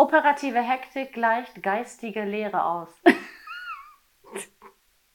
Operative Hektik gleicht geistige Leere aus.